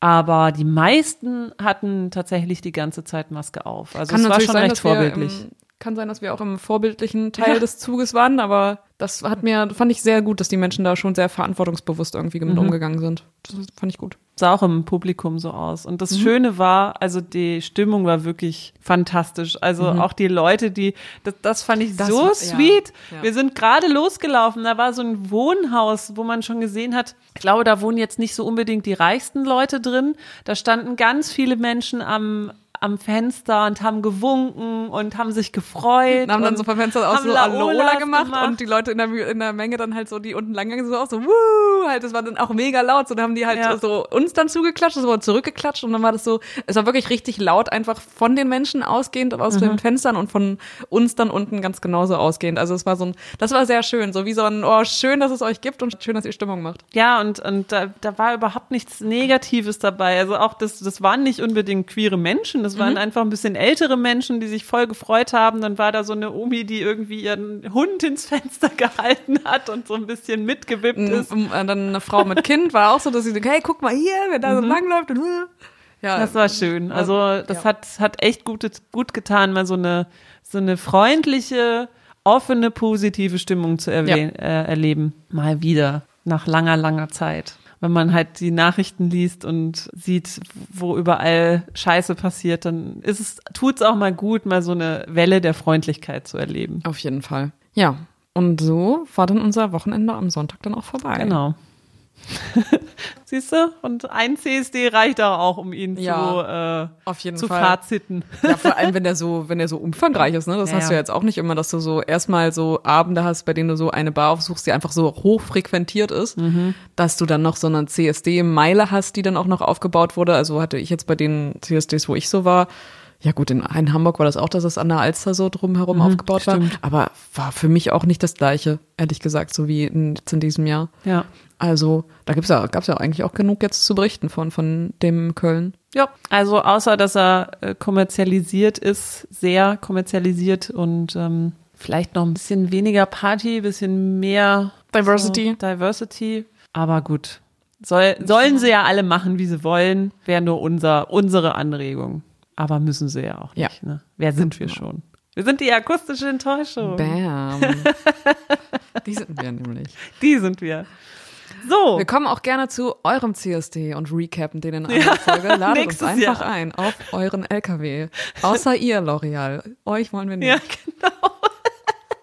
Aber die meisten hatten tatsächlich die ganze Zeit Maske auf. Also Kann es war schon sein, recht vorbildlich. Kann sein, dass wir auch im vorbildlichen Teil ja. des Zuges waren, aber das hat mir, fand ich sehr gut, dass die Menschen da schon sehr verantwortungsbewusst irgendwie mit mhm. umgegangen sind. Das fand ich gut. Sah auch im Publikum so aus. Und das mhm. Schöne war, also die Stimmung war wirklich fantastisch. Also mhm. auch die Leute, die, das, das fand ich das so war, sweet. Ja, ja. Wir sind gerade losgelaufen. Da war so ein Wohnhaus, wo man schon gesehen hat, ich glaube, da wohnen jetzt nicht so unbedingt die reichsten Leute drin. Da standen ganz viele Menschen am, am Fenster und haben gewunken und haben sich gefreut. Und haben dann so vom Fenster aus so Alola gemacht, gemacht, und die Leute in der, in der Menge dann halt so, die unten lang gegangen so auch so, wuh, halt, das war dann auch mega laut. So, dann haben die halt ja. so uns dann zugeklatscht, so zurückgeklatscht und dann war das so, es war wirklich richtig laut, einfach von den Menschen ausgehend aus mhm. den Fenstern und von uns dann unten ganz genauso ausgehend. Also es war so ein, das war sehr schön, so wie so ein, oh, schön, dass es euch gibt und schön, dass ihr Stimmung macht. Ja, und, und da, da war überhaupt nichts Negatives dabei. Also auch das, das waren nicht unbedingt queere Menschen, das waren mhm. einfach ein bisschen ältere Menschen, die sich voll gefreut haben. Dann war da so eine Omi, die irgendwie ihren Hund ins Fenster gehalten hat und so ein bisschen mitgewippt ist. Und dann eine Frau mit Kind war auch so, dass sie so, hey, guck mal hier, wer da so mhm. langläuft. Und, ja, das war schön. Also das ja. hat, hat echt gut, gut getan, mal so eine, so eine freundliche, offene, positive Stimmung zu ja. äh, erleben. Mal wieder. Nach langer, langer Zeit wenn man halt die Nachrichten liest und sieht, wo überall Scheiße passiert, dann ist es, tut es auch mal gut, mal so eine Welle der Freundlichkeit zu erleben. Auf jeden Fall. Ja. Und so war dann unser Wochenende am Sonntag dann auch vorbei. Genau. Siehst du? Und ein CSD reicht auch, um ihn ja, zu, äh, auf jeden zu Fall. faziten. Ja, vor allem, wenn der so, wenn der so umfangreich ist, ne? Das ja, hast du ja jetzt auch nicht immer, dass du so erstmal so Abende hast, bei denen du so eine Bar aufsuchst, die einfach so hoch frequentiert ist, mhm. dass du dann noch so eine CSD-Meile hast, die dann auch noch aufgebaut wurde. Also hatte ich jetzt bei den CSDs, wo ich so war, ja gut, in, in Hamburg war das auch, dass es an der Alster so drumherum mhm, aufgebaut stimmt. war. Aber war für mich auch nicht das gleiche, ehrlich gesagt, so wie in, in diesem Jahr. Ja. Also da gibt's ja, gab's ja eigentlich auch genug jetzt zu berichten von, von dem Köln. Ja, also außer dass er äh, kommerzialisiert ist, sehr kommerzialisiert und ähm, vielleicht noch ein bisschen weniger Party, bisschen mehr Diversity. So, Diversity. Aber gut. Soll, sollen sie ja alle machen, wie sie wollen, wäre nur unser, unsere Anregung. Aber müssen sie ja auch nicht. Ja. Ne? Wer sind wir schon? Wir sind die akustische Enttäuschung. Bam. die sind wir nämlich. Die sind wir. So. Wir kommen auch gerne zu eurem CSD und recappen den in einer ja, Folge. Ladet uns einfach Jahr. ein auf euren LKW. Außer ihr, L'Oreal. Euch wollen wir nicht. Ja, genau.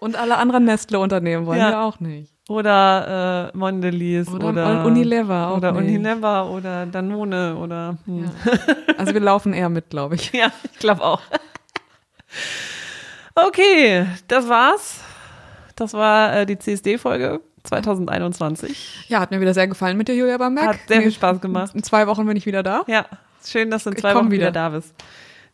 Und alle anderen Nestle-Unternehmen wollen ja. wir auch nicht. Oder äh, Mondelez oder, oder Unilever auch oder nicht. Unilever oder Danone oder hm. ja. also wir laufen eher mit, glaube ich. Ja, ich glaube auch. Okay, das war's. Das war äh, die CSD-Folge 2021. Ja, hat mir wieder sehr gefallen mit dir, Julia Bamberg. Hat sehr viel Spaß gemacht. In zwei Wochen bin ich wieder da. Ja, schön, dass du in zwei Wochen wieder. wieder da bist.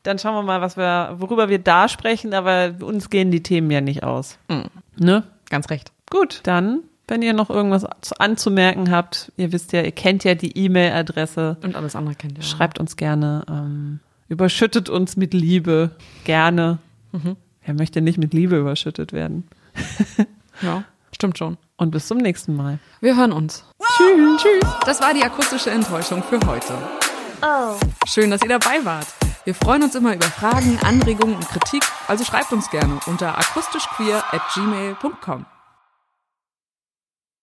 Dann schauen wir mal, was wir, worüber wir da sprechen, aber uns gehen die Themen ja nicht aus. Mhm. Ne? Ganz recht. Gut, dann, wenn ihr noch irgendwas anzumerken habt, ihr wisst ja, ihr kennt ja die E-Mail-Adresse. Und alles andere kennt ihr. Schreibt uns gerne, ähm, überschüttet uns mit Liebe. Gerne. Mhm. Wer möchte nicht mit Liebe überschüttet werden? ja, stimmt schon. Und bis zum nächsten Mal. Wir hören uns. Tschüss. Tschüss. Das war die akustische Enttäuschung für heute. Oh. Schön, dass ihr dabei wart. Wir freuen uns immer über Fragen, Anregungen und Kritik, also schreibt uns gerne unter akustischqueer at gmail.com.